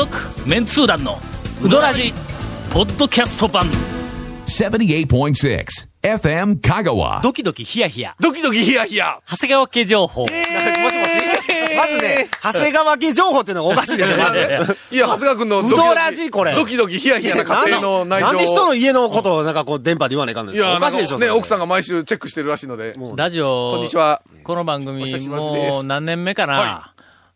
続メンツー団のウドラジポッドキャスト版。78.6 FM Kagawa. ドキドキヒヤヒヤ。ドキドキヒヤヒヤ。長谷川家情報、もしもしまずね、長谷川家情報っていうのがおかしいでしょ、まず。いや、長谷川君のうどらじこれ。ドキドキヒヤヒヤな家庭の内情。なんで人の家のことをなんかこう電波で言わないかんのですかいや、おかしいでしょ、ね、奥さんが。が毎週チェックしてるらしいので。ラジオこんにちは。この番組お久しぶりです。もう何年目かな、は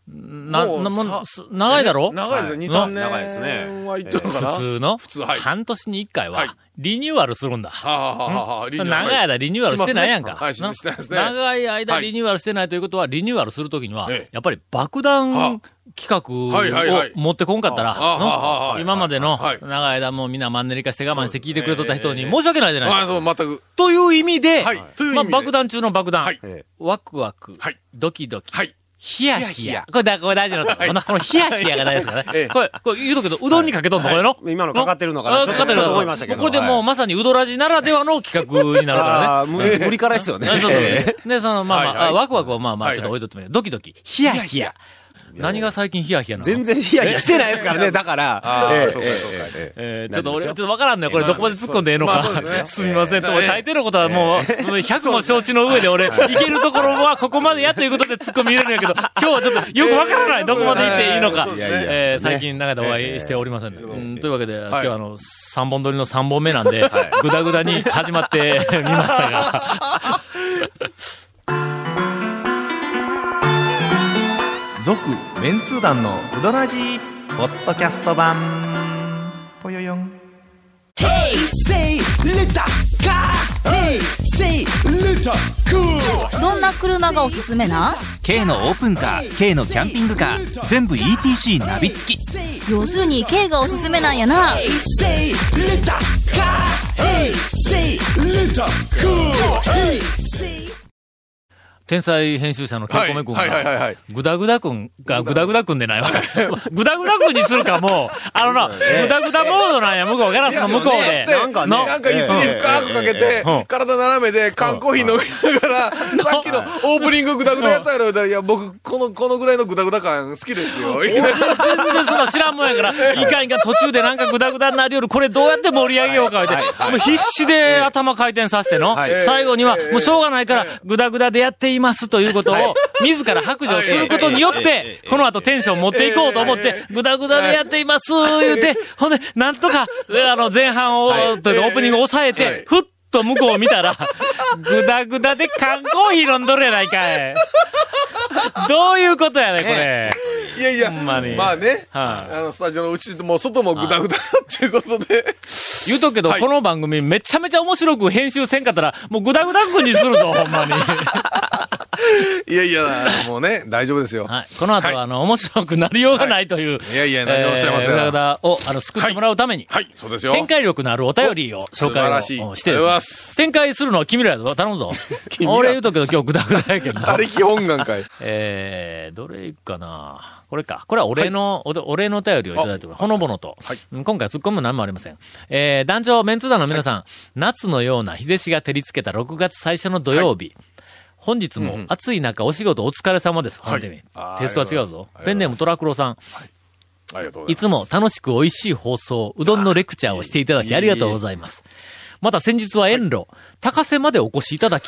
な、な、も長いだろ？長いですね。2、は3年。長いですねは行ってるのかな？普通の？普通はい。半年に一回はリニューアルするんだ。長い間リニューアルしてないやんか。はい、してないですね。長い間はい。リニューアルしてないということは、リニューアルするときにはええ、やっぱり爆弾は企画を持ってこんかったら、今までのはい。長い間もうみんなマンネリ化して我慢して聞いてくれとった人に申し訳ないじゃないああ、そう、全く。という意味で、爆弾中の爆弾、ワクワク、はい。ドキドキ、はい。ヒヤヒヤ。これだ、これ大事なとこ。このこのヒヤヒヤが大事ですからね。ええ。これ、これ言うとくけど、うどんにかけとんの、これの？今のかかってるのかな。あちょっとかかってるちょっと思いましたけど。これでもうはいまさにうどらじならではの企画になるからね。無理からですよね。そうそう で、その、まあまあ、ワクワクをまあまあ、ちょっと置いとってもいいドキドキ、ヒヤヒヤ。何が最近ヒヤヒヤなの？全然ヒヤヒヤしてないですからね、だから。ええそうかそうかええええーちょっと俺、ちょっとわからんね。これどこまで突っ込んでええのかす。みません。大抵のことはもう、もう100も承知の上で俺、いけるところはここまでやということで突っ込み入れるんやけど、今日はちょっとよくわからない。どこまで行っていいのかえー最近長い間お会いしておりません。うんというわけで、今日はあの、3本撮りの3本目なんで、ぐだぐだに始まってみましたが。メンツー団のウドラジーポッドキャスト版。ぽよよん。Say little car. Hey, say little cool. どんな車がおすすめな？ん K のオープンカー K のキャンピングカー全部 ETC ナビ付き。要するに K がおすすめなんやな天才編集者のケイコメ君はいはいはいがはい、ぐだぐだ君がぐだぐだ君でないわ。ぐだぐだ君にするかもう、あのな、ぐだぐだモードなんや、向こう、ガラスの向こうで。なんかねのなんか椅子に深くかけてうん、体斜めで缶コーヒー飲みながら、さっきの オープニンググダグダやったやろ、言うたらいや、僕、この、このぐらいのグダグダ感好きですよ。全然そんな知らんもんやから、い。かんいかん途中でなんかグダグダになるより、これどうやって盛り上げようかって、もう必死で頭回転させての、最後には、もうしょうがないから、グダグダでやっていますということを、自ら白状することによって、この後テンション持っていこうと思って、グダグダでやっています言うて、ほんで、なんとか、あの、前半を、というかオープニングを抑えて、ふっと向こうを見たら、グダグダで缶コーヒー飲んどるやないかい。どういうことやねんこれ。いやいや、まあね、はいあの、スタジオのうちも外もグダグダっていうことで、言うとくけど、はいこの番組めちゃめちゃ面白く編集せんかったら、もうグダグダ君にするぞ、ほんまに。いやいや、もうね、大丈夫ですよ。はい。この後は、あの、面白くなりようがないという。いやいや何をおっしゃいますえーグダグダを、あの、救ってもらうために。はい、そうですよ。展開力のあるお便りを紹介をしてです。展開するのは君らやぞ。頼むぞ。ら俺言うとくけど今日グダグダやけどな。他力本願会。えー、どれいくかなこれか。これはお礼の、おお礼のお便りをいただいております。ほのぼのと。はいうん今回突っ込むも何もありません。えー、団長、メンツ団の皆さん、夏のような日差しが照りつけた6月最初の土曜日。本日も暑い中お仕事お疲れ様です。本当にあーテストは違うぞ。ペンネームトラクロさん。ありがとうございます。いつも楽しく美味しい放送、うどんのレクチャーをしていただきありがとうございます。また先日は遠路、高瀬までお越しいただき、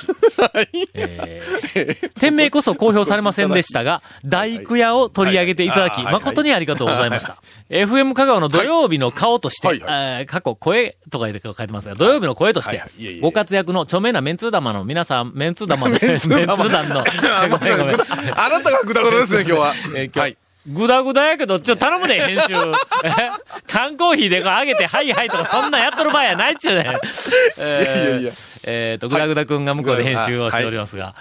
えー。店名こそ公表されませんでしたが、大工屋を取り上げていただき、はい。はい。誠にありがとうございました。FM 香川の土曜日の顔として、過去声とか書いてますが、土曜日の声としてご活躍の著名なメンツー玉の皆さん、メンツー玉の、メンツー団の。あなたがグダグダですね、今日は。えー今日、はい。ぐだぐだやけど、ちょ、頼むで、編集。え 缶コーヒーでこう上げて、はいはいとか、そんなんやっとる場合やないっちゅうね。えーいやいやいやえっと、ぐだぐだくんが向こうで編集をしておりますが、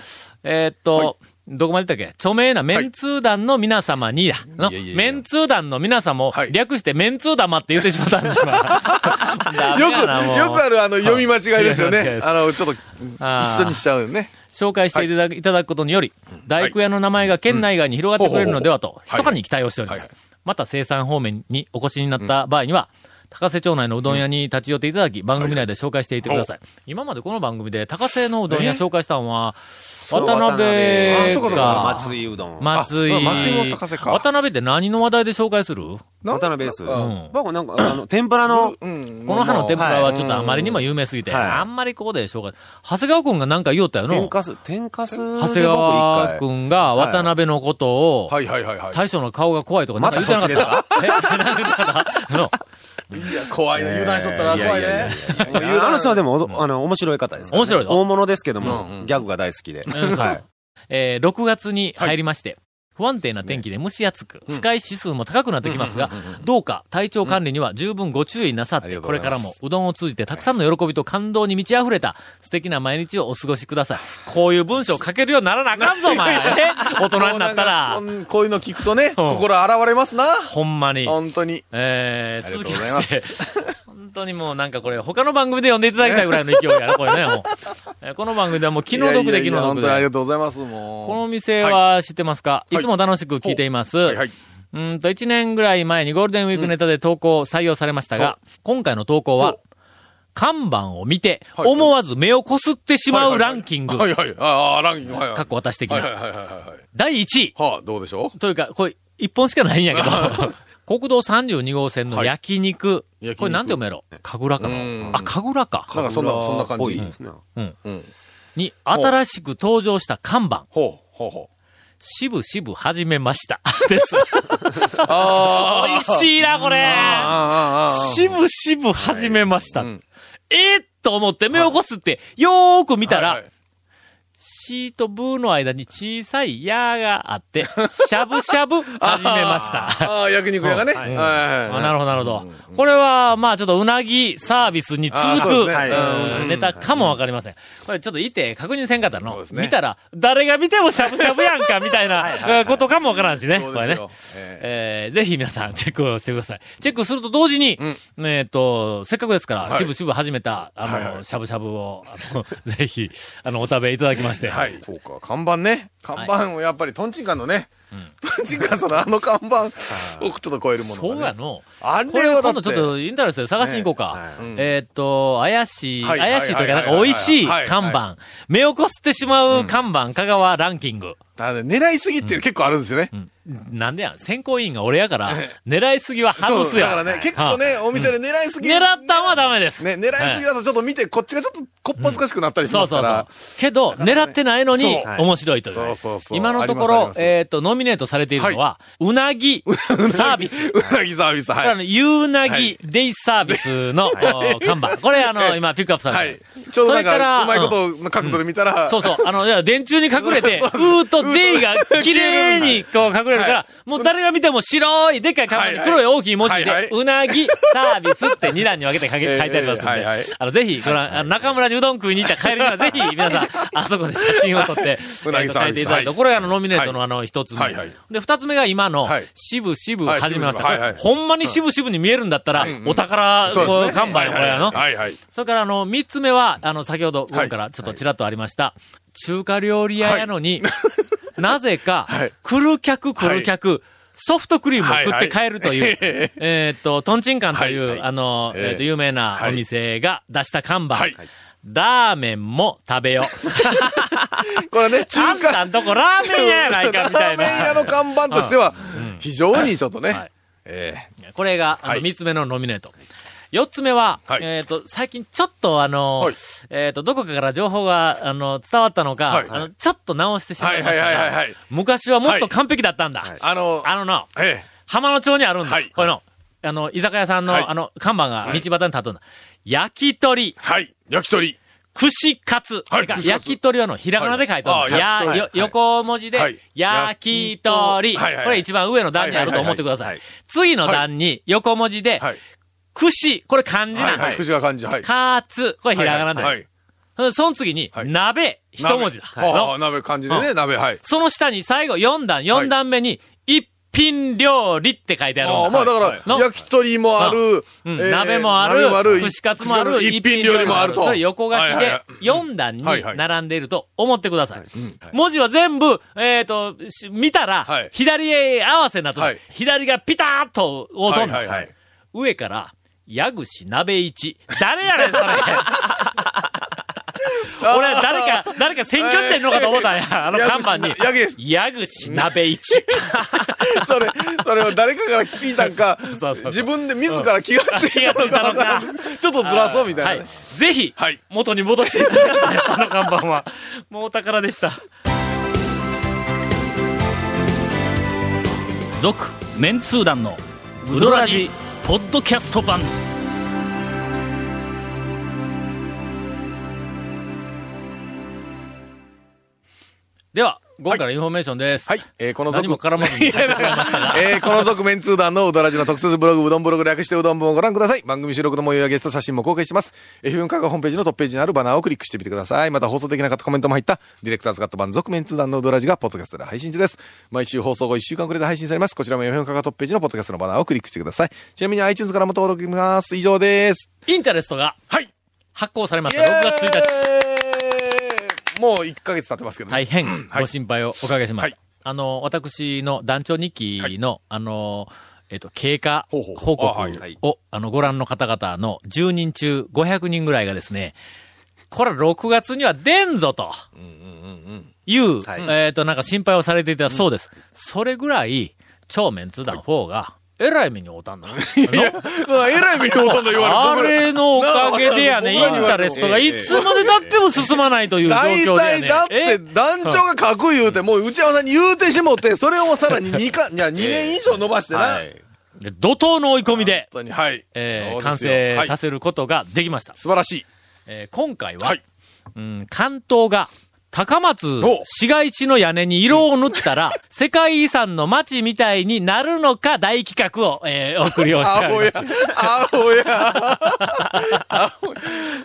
えーっと、どこまで言ったっけ？著名なメンツー団の皆様にだ。のメンツー団の皆様をはい。略してメンツー玉って言ってしまったんだ、今。ダメよく、よくあるあの、読み間違いですよね。あの、ちょっと、一緒にしちゃうよね。紹介していただく,、い、ただくことにより、大工屋の名前が県内外に広がってくれるのではと、密かに期待をしております。また生産方面にお越しになった場合には、高瀬町内のうどん屋に立ち寄っていただき、番組内で紹介していってください。今までこの番組で高瀬のうどん屋紹介したのは、渡辺あそうか松井うどん。松井。あ松井も高瀬か渡辺って何の話題で紹介する？渡辺です。ん僕なんか、あの、天ぷらの、うん。この葉の天ぷらははいちょっとあまりにも有名すぎて、はいあんまりここで紹介。長谷川くんがなんか言おったよの。天かす、天かす長谷一川回。くんが渡辺のことを、はいはいはいはい。大将の顔が怖いとか、なんか言ってなかった？え？なんか怖いね。油断しとったら怖いね。あの人はでも、おあの、面白い方です面白いぞ。大物ですけども、ギャグが大好きで。うんはい。えー6月に入りまして、不安定な天気で蒸し暑く、不快指数も高くなってきますが、どうか体調管理には十分ご注意なさって、これからもうどんを通じてたくさんの喜びと感動に満ち溢れた素敵な毎日をお過ごしください。こういう文章を書けるようにならなあかんぞ、お前。え？大人になったらこういうの聞くとね、心洗われますな。ほんまに。本当に。えー、続きありがとうございままして、本当にもうなんかこれ、他の番組で読んでいただきたいぐらいの勢いやな、これね、もう。えーこの番組ではもう気の毒で気の毒いやいやいや本当にありで。がとうございます、もう。この店は知ってますか、い、つも楽しく聞いています。はいはい。うーんと、1年ぐらい前にゴールデンウィークネタで投稿採用されましたが、今回の投稿は、看板を見て、はい思わず目をこすってしまうランキング、はいはい。ああ、ランキング。はいはい。かっこ私的な。はいはいはいはいはい。第1位はあ、どうでしょう？というか、これ、一本しかないんやけど、国道32号線の焼肉。焼肉これなんて読めろ？神楽かうんなあ、神楽か。なんかそんな、そんな感じ。ですね。うん。に、新しく登場した看板。ほう、ほうほう。しぶしぶ始めました。です。あ美味しいな、これ。しぶしぶ始めました。うんえーっと思って目を起こすって、よーく見たら、はいはいシーとブーの間に小さい矢があって、しゃぶしゃぶ始めました。ああ、焼肉屋がね。はいなるほど、なるほど。これは、まあちょっとうなぎサービスに続く、ネタかもわかりません。これちょっといて確認せんかったの？そうです。ね見たら、誰が見てもしゃぶしゃぶやんか、みたいなえー ことかもわからんしね。これね。そうですよ。ええーぜひ皆さんチェックをしてください。チェックすると同時に、えっ、と、せっかくですから、はいしぶしぶ始めた、あの、しゃぶしゃぶを、ぜひ、あの、お食べいただきまして。ーはい。そうか、看板ね。看板をやっぱりトンチンカンのね。トンチンカンさんのあの看板をちょっと超えるもの。そうやの。あこれれは今度ちょっ。とインターネットで探しに行こうか。うんえーっと、怪しい、はい怪しいというか、はいなんか美味しい看板。目をこすってしまう看板、香川ランキング。ただね狙いすぎっていう結構あるんですよね。なんでやん、選考委員が俺やから、狙いすぎは外すよ。だからね、結構ね、お店で狙いすぎ。狙ったんはダメです。ね、狙いすぎだとちょっと見て、こっちがちょっとこっぱずかしくなったりしそうそうそうますから。。けど、狙ってないのに面白いという。そうそうそう今のところえっと、ノミネートされているのは、うなぎ サービス。うなぎサービス、はい。ゆうなぎはいデイサービスの、お看板。これあの、今ピックアップさはいれてる。。ちょうどなんそれかうまいことの角度で見たら、そうそう。あの、いや、電柱に隠れて、うーとデイが 綺麗にこう隠れるから、もう誰が見ても白い、でっかい看板に黒い大きい文字でうなぎサービスって2段に分けて 書いてありますんで、あの、ぜひ、ご覧、あの中村にうどん食いに行った帰りには、ぜひ、皆さん、あそこで写真を撮って、うなぎサービス書いていただいて、はい。これがあの、ノミネートのあの、一つ目。で、二つ目が今のはい、しぶしぶはい始めました。ほんまにしぶしぶに見えるんだったら、お宝。こう看板よ、これやの。はいはい。それから、あの、三つ目は、あの、先ほど、今からちょっとちらっとありました。中華料理屋やのに、なぜか、はい。来る客来る客、ソフトクリームを食って帰るという、えーっと、トンチンカンという、あの、えっと、有名なお店が出した看板、はい。ラーメンも食べよ。これね、中あん華、たんとこラーメン屋やないか、みたいラーメン屋な。の看板としては、非常にちょっとね、これが、あの、はい。三つ目のノミネート。四つ目は、はい。えっ、と、最近ちょっとあの、はい。えっ、と、どこかから情報が、あの、伝わったのか、はい。あの、ちょっと直してしまいましたが、はいはいはいはいはい。昔はもっと完璧だったんだ。ーあの、あのな、え浜野町にあるんだ。はい。これの、あの、居酒屋さんの、はい。あの、看板が道端に立つんだ。焼き鳥、えはい、焼き鳥。串カツ。はい。串カツ。焼き鳥はの、ひらがなで書いてある。はい。やあ焼き鳥。よ横文字で、はい。焼き鳥。はいはいはい。これ一番上の段にあると思ってください。はいはい。次の段に、横文字で、はい。串、これ漢字なんだ。はいはい。口が感じ、はい。カツ、これひらがなはでい。す。その次に、はい。鍋、一文字だ。鍋。はあ、の。鍋漢字でね、鍋、はい。その下に最後4段、4段目に、一品料理って書いてある。ああ、まあだから、の。焼き鳥もある、鍋もある、串カツもある、一品料理もあると。それ横書きではいはいはい。4段に並んでいると思ってください。文字は全部、えっ、と、し見たら、はい。左へ合わせになってる、はい。左がピターッとはい。上から、矢口鍋一。誰やねん、それ。俺、誰か、誰か選挙ってんのかと思ったんや。あの看板に。矢口な矢口鍋一。それ、それを誰かから聞いたんかそうそうそう、自分で自ら気がつい気がついたのかわからんちょっとずらそうみたいなはね。い。ぜひはい、元に戻していただきたい、あの看板は。もうお宝でした。続、メンツー団の、ウドラジ、ポッドキャスト版。では、ここからインフォメーションです。はい。えーこの続何も絡まずに帰ってしまいましたが。えーこの続メンツー団のうどらじの特設ブログ、うどんブログ略してうどん部をご覧ください。番組収録の模様やゲスト写真も公開してます。FM カがホームページのトップページにあるバナーをクリックしてみてください。また放送できなかったコメントも入った、ディレクターズカット版続メンツー団のうどらじがポッドキャストで配信中です。毎週放送後1週間くらいで配信されます。こちらも FM カがトップページのポッドキャストのバナーをクリックしてください。ちなみに iTunes からも登録できます。以上です。インタレストがはい。発行されました。6月1日。日。もう1ヶ月経ってますけどね。大変ご心配をおかけします。はいあの、私の団長日記の、あの、えっと、経過報告あはいはいを、あの、ご覧の方々の10人中500人ぐらいがですね、これは6月には出んぞと、いう、えっと、なんか心配をされていたそうです。それぐらい、超メンツ団4が、えらい目に遭うたんだ。いや、えらい目にほとんど言われあ僕られのおかげでやね、インタレストがいつまで経っても進まないという状大況でやね。体だってえ？団長が書く言うて、もう内山さんに言うてしもって、それをさらに2か、いや、2年以上伸ばしてな。はいで怒涛の追い込みで、本当に、はい。えー完成させることができました。素晴らしい。えー今回は、はいうん、関東が高松お市街地の屋根に色を塗ったら、世界遺産の街みたいになるのか大企画を、えー、お送りをしております。、青や。青や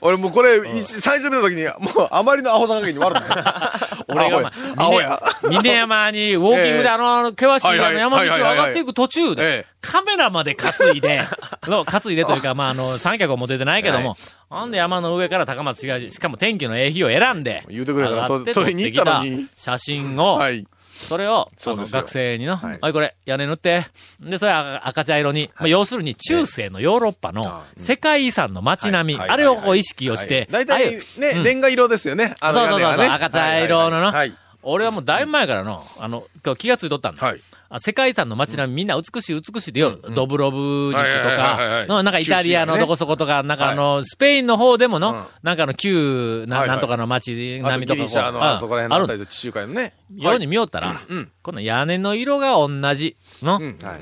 俺もうこれ、一最初見た時に、もうあまりのアホさ加減に悪かった。俺が、まあ、青や。峰峰山にウォーキングでええあの、険しいあの山道を上がっていく途中えでえ、カメラまで担いで、担いでというか、まあ、あの、三脚を持ててないけども、ほんで山の上から高松市街地、しかも天気のええ日を選んで、言うてくれたら上がってと取りに行ったのに写真を、はい。それを、そうですよ。学生にの、はい。おいこれ、屋根塗って。で、それ赤赤茶色に、まあ、要するに中世のヨーロッパの世界遺産の街並み、はい。あれをこう意識をして、大体ね、レンガ色ですよね。そうそうそう赤茶色のの、はい。俺はもうだいぶ前からの、あの、今日気がついとったんだ。はい。あ世界遺産の街並みみんな美しい美しいでよ、ドブロブ肉とはいはいはいはいはい。か、のなんかイタリアのどこそことか、なんかあの、スペインの方でもの、なんかあの旧な、なんとかの街並みとかこうああそこら辺のあたりと地中海のね。ように見よったら、うん。この屋根の色が同じの、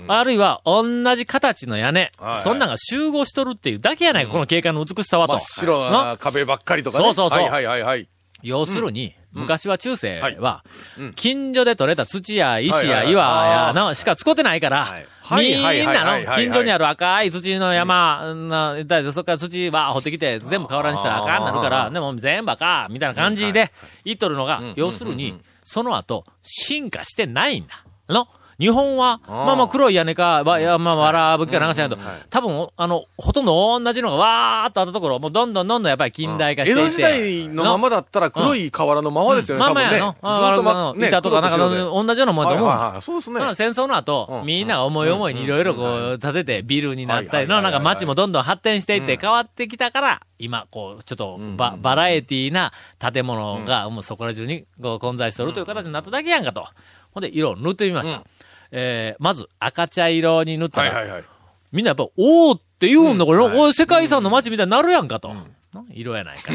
あるいは同じ形の屋根、そんなんが集合しとるっていうだけやないか、この景観の美しさはと。真っ白な壁ばっかりとかね。そうそうそう。はいはいはいはい。要するに、昔は中世は近所で採れた土や石や岩やあのしか使ってないから、はい。みんなの近所にある赤い土の山、なだそっから土は掘ってきて全部瓦にしたら赤になるから、でも全部赤みたいな感じで言っとるのが、要するに、その後、進化してないんだ。の日本は、まあまあ黒い屋根か、わ、い。や、まあ、わらぶきかなんかしないと、多分、あの、ほとんど同じのがわーっとあったところ、もうどんどんどんどんやっぱり近代化していて。江戸時代のままだったら黒い瓦のままですよね、多分ね。まあまあやの。ずっとま、ね、板とかなんか同じようなもんだと思う。はいはいはい。そうですね。まあ戦争の後、うん。みんなが思い思いにいろいろこう、建ててビルになったりの、なんか街もどんどん発展していって変わってきたから、今、こう、ちょっとバ、バラエティーな建物が、もうそこら中にこう混在しておるという形になっただけやんかと。ほんで、色を塗ってみました。えー、まず赤茶色に塗ったら、はいはいはい。みんなやっぱ、おーって言うんだ、これ、これ世界遺産の街みたいになるやんかと。色やないか。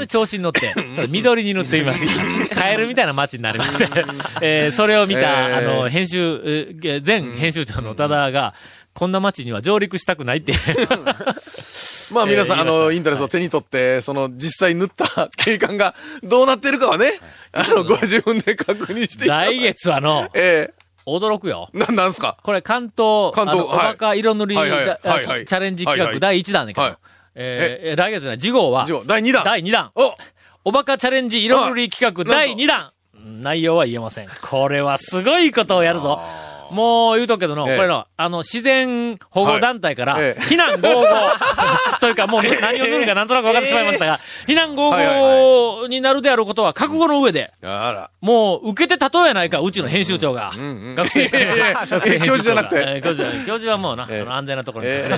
で、調子に乗って、緑に塗ってみました。カエルみたいな街になりまして、えーそれを見た、えーあの、編集、えー前編集長の多田が、こんな街には上陸したくないって。まあ皆さん、あの、インタレスを手に取って、その、実際塗った景観がどうなってるかはね、あの、ご自分で確認していただい来て。月はの、え驚くよ。えな、なんすか？これ関東、関東おバカ色塗り、チャレンジ企画第1弾だけど、はい。えー来月の次号は、第2弾。第2弾。お！おバカチャレンジ色塗り企画第2弾。内容は言えません。これはすごいことをやるぞ。もう言うとくけどの、ええ。これの、あの、自然保護団体から、避難合合 というか、もう何を塗るかなんとなく分かってしまいましたが、避難合合になるであることは覚悟の上で。もう受けて例えないか、うちの編集長が。学生、学生教授じゃなくて。えー教授教授はもうな、安全なところに、え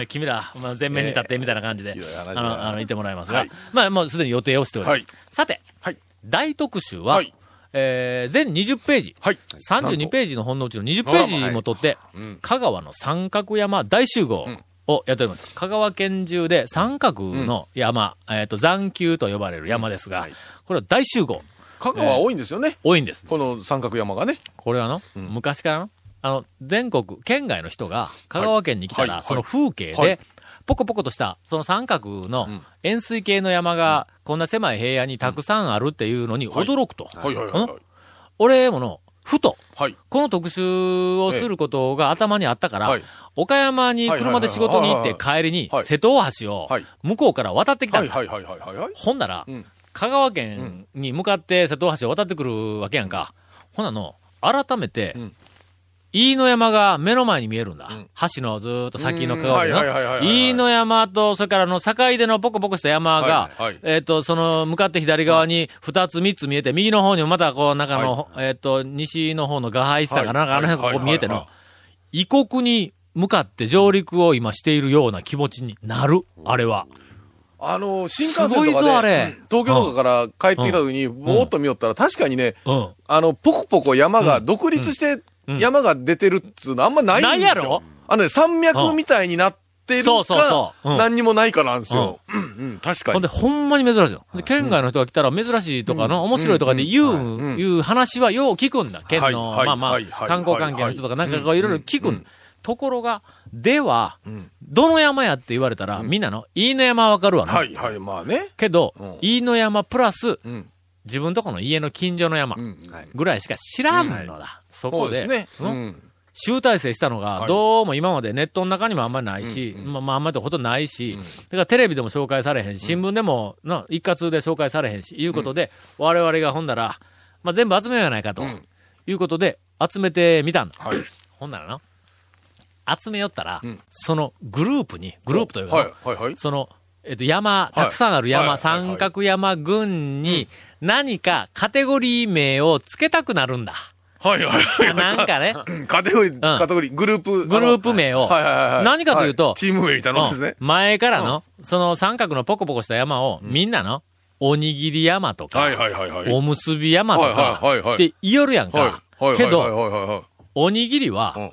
え。君ら、まあ、前面に立ってみたいな感じで、あの、あの、いてもらいますが、はい。まあ、もうすでに予定をしております。はい。さて、はい。大特集は、はいえー、全20ページ。はい。32ページの本のうちの20ページも取って、香川の三角山大集合をやっております。香川県中で三角の山、えっ、と、残丘と呼ばれる山ですが、これは大集合。香川多いんですよね。多いんです。この三角山がね。これはの、昔からの、あの、全国、県外の人が香川県に来たら、はい。その風景で、はい。ポコポコとした、その三角の円錐形の山が、こんな狭い平野にたくさんあるっていうのに驚くと。俺もの、ふと、はい。この特集をすることが頭にあったから、はい。岡山に車で仕事に行って帰りにはい。瀬戸大橋をはい。向こうから渡ってきた。ほんなら、うん。香川県に向かって瀬戸大橋を渡ってくるわけやんか。ほなの、改めて、ん飯野山が目の前に見えるんだ。ん。橋のずーっと先の香川県うん。はいはいはいはいはいはい。飯野山と、それからあの、境でのポコポコした山が、はいはい。えっ、と、その、向かって左側に二つ三つ見えて、右の方にもまたこう、中の、えっ、と、西の方のガハイさが、なんかあの辺がこう見えての、はい。異国に向かって上陸を今しているような気持ちになる、あれは。あの、新幹線とかで、東京とかから帰ってきた時に、ぼーっと見よったら、確かにね、うん。あの、ポコポコ山が独立してうん山が出てるっつうのあんまないんですよ。ないやろ？あのね、山脈みたいになってるそうそうかそううん、何にもないかなんですよ。うん、うん、確かにほんで、。ほんまに珍しいの。で、県外の人が来たら珍しいとかの、面白いとかで言う、いう話はよう聞くんだ。県の、はいまあまあはいはい、観光関係の人とかなんかこういろいろ聞く。ところが、では、どの山やって言われたら、みんなの、飯野山はわかるわな。はい、はい、まあね。けどうん、飯野山プラス、うん。自分とこの家の近所の山うん。ぐらいしか知らんのだ。そそこでね。、ううんん。集大成したのが、はいどうも今までネットの中にもあんまりないし、まあまああんまりほとんどないし、だからテレビでも紹介されへんし、新聞でも、な、一括で紹介されへんし、いうことで、我々がほんだら、まあ全部集めようやないかと、んいうことで、集めてみたんだ。はい。ほんならな、集めよったら、んそのグループに、グループというか。その、えっと、山、たくさんある山、三角山群に、何かカテゴリー名をつけたくなるんだ。はい、はい、はい。なんかね、カテゴリー、カテゴリー、グループ。グループ名をはいはいはいはい。何かというとはチーム名みたいなもんですねうん。前からの、その三角のポコポコした山を、みんなの、おにぎり山とか、はい、はい、はい、はい。おむすび山とか、はいはいはいはいって言いよるやんか。はい、はい、けど。おにぎりは、うん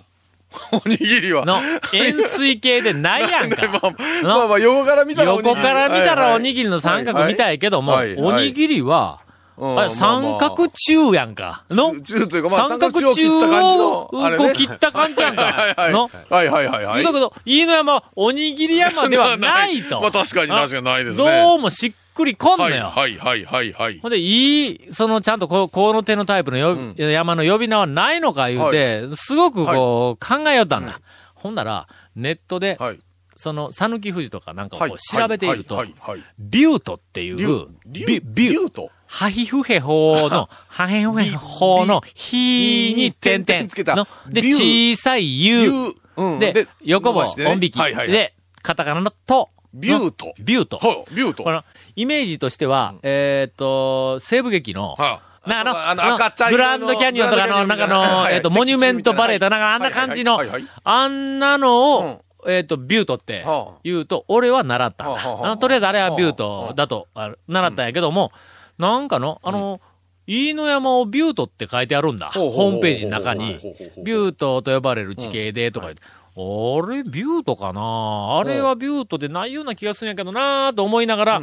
おにぎりは。の、円錐形でないやんか。まあ、まあまあ、横から見たらおにぎり横から見たらおにぎりの三角みたいけども、はいはいおにぎりは、あれ三角柱やんか。の、中というか、まあ、三角中を切った感じの柱。をあれねこう切った感じやんはいか。はいの、はいはいはいはい。だけど、飯野山はおにぎり山ではないと。まあ確かに確かにないですね。どうもしっくりこんのはいよ。はいはいはいはい。ほんで、いい、そのちゃんとこう、この手のタイプのよ、山の呼び名はないのか言うて、すごくこう、考えよったんだ。ほんなら、ネットで、はい。その、讃岐富士とかなんかを調べているとは、いはいはい。ビュートっていう、ビュート？と。ハヒフヘホーの、ハヘフヘホーの、ヒに点々つけたの、で、小さいユ U ー、うん。で、横棒、音引きはいはいはい。で、カタカナのと、ビュート。ビュート。はい、ビュート。この、イメージとしては、えーっと、西部劇の、はいなあの、赤茶グランドキャニオンとかの、なんかの、えっと、モニュメントバレーとか、なんかあんな感じのあんなのを、えっと、ビュートってはあ。言うと、俺は習ったんだ。とりあえずあれはビュートだと、あ習ったんやけども、なんかの、あの、飯野山をビュートって書いてあるんだ。ホームページの中に。ビュートと呼ばれる地形でとか言って、あれ、ビュートかな。あれはビュートでないような気がするんやけどなと思いながら、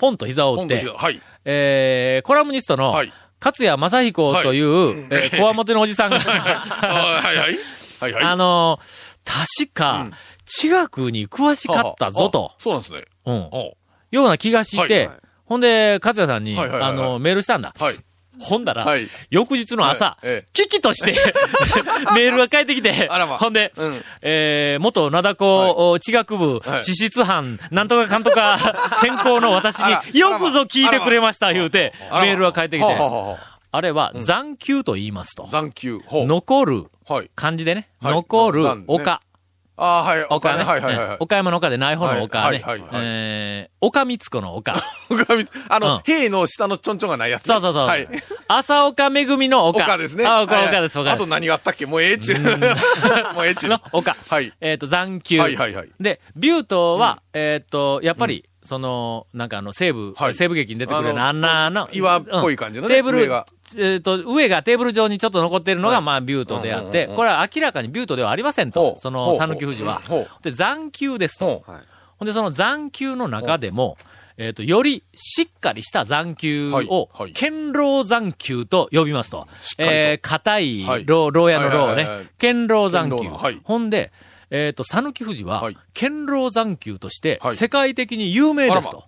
ポンと膝を打ってはい。えー、コラムニストの、はい勝谷正彦という、えー、こわもてのおじさんが、はいはい。はいはい。あのー確か、地学に詳しかったぞとあ、そうなんですね。うん、おような気がして、はいほんで、勝谷さんに、はいはいはいはいあの、メールしたんだ。はい。ほんだら、はい。翌日の朝、危機として、メールが返ってきて、ほんで、うん。えー、元灘高、地学部、はい。地質班、なんとかかんとか、専攻の私に、よくぞ聞いてくれました、言うて、メールが返ってきて。は、あれは残丘と言いますと。残丘。ほう。残る、はい。漢字でね、はい。残る丘。ああ、はい。丘ね。はいはいはい岡山の丘でない方の丘ね。はいはいえー、岡光子の丘。岡みあうんの、兵の下のちょんちょんがないやつね。そうそうそう。はい。朝岡めぐみの丘。岡ですね。あ、岡、はい岡です、岡です。あと何があったっけ？もうええっちゅう。もうええっちゅうの。丘。はい。えっ、と、残丘。はいはいはいで、ビュートは、えっ、と、やっぱり、その、なんかあの、西部、はい。西部劇に出てくるような、ああのんなあの、岩っぽい感じのねテーブル、上が。えっ、と、上がテーブル上にちょっと残っているのが、はい。まあ、ビュートであって、うんうんうんこれは明らかにビュートではありませんと。ほう、ほその、うさぬき富士は。ほう。で、残丘ですと。ほんで、その残丘の中でも、えっ、と、よりしっかりした残丘はい。をはい、堅牢残丘と呼びますと。かりと。えー、硬いはい、牢、牢屋の牢をね。はいはいはいはい、堅牢残丘堅牢のはい。ほんで、えっ、と、さぬき富士ははい、堅牢残丘としては、い。世界的に有名ですと。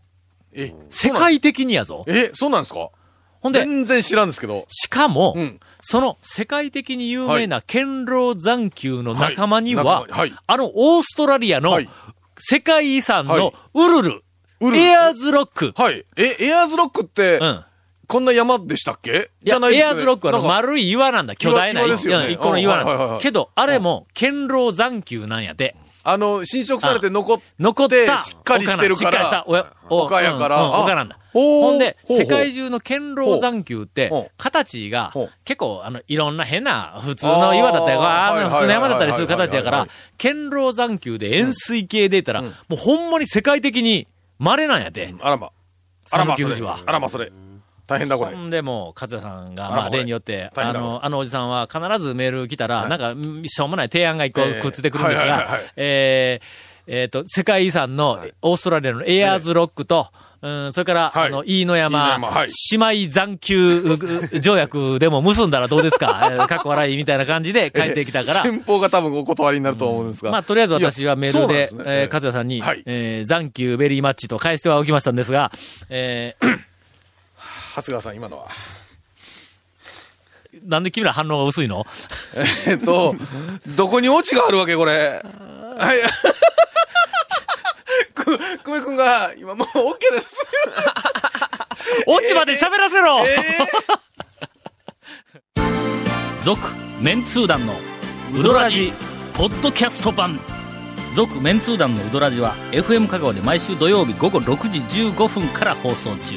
え、世界的にやぞ。え、そうなんですか？ほんで、全然知らんですけど。しかも、うん。その世界的に有名な堅牢残丘の仲間には、はい。はい。あのオーストラリアのはい。世界遺産のはい。ウルル、ウルル。エアーズロック、はい。え、エアーズロックって、うん。こんな山でしたっけ？いや、エアーズロックは丸い岩なんだ。巨大な岩岩ですよね。うん一個の岩なんだ。うんはいはいはい。けど、あれも堅牢残丘なんやで。あの、侵食されて残っ残った、しっかりしてるから。しっかりした、おや、お丘やから。うんうんなんだ。ほんで、世界中の堅牢残丘って形が結構、あの、いろんな変な、普通の岩だったり、あ普通の山だったりする形やから堅牢残丘で円錐形でたら、もうほんまに世界的に稀なんやで。あらま。あらま。あらま、それ。大変だ、これ。でもう、勝也さんが、まあ、例によって、あの、あのおじさんは必ずメール来たら、なんか、んしょうもない提案が一個ええくっついてくるんですがえーえーと、世界遺産のオーストラリアのエアーズロックと、うん、それから、はい。あの、飯野山、姉妹残丘う条約でも結んだらどうですか？えーかっこ笑いみたいな感じで帰ってきたから、先方が多分お断りになると思うんですが。まあ、とりあえず私はメールで、えー、勝也さんに、はい。えー残丘ベリーマッチと返してはおきましたんですが、えー長谷川さん、今のは。なんで君ら反応が薄いの？えっと、どこにオチがあるわけ、これ。はい。く、久米くんが、今もう OK です。オチまで喋らせろ、え続、メンツー団のウドラジポッドキャスト版続メンツー団のウドラジは FM 香川で毎週土曜日午後6時15分から放送中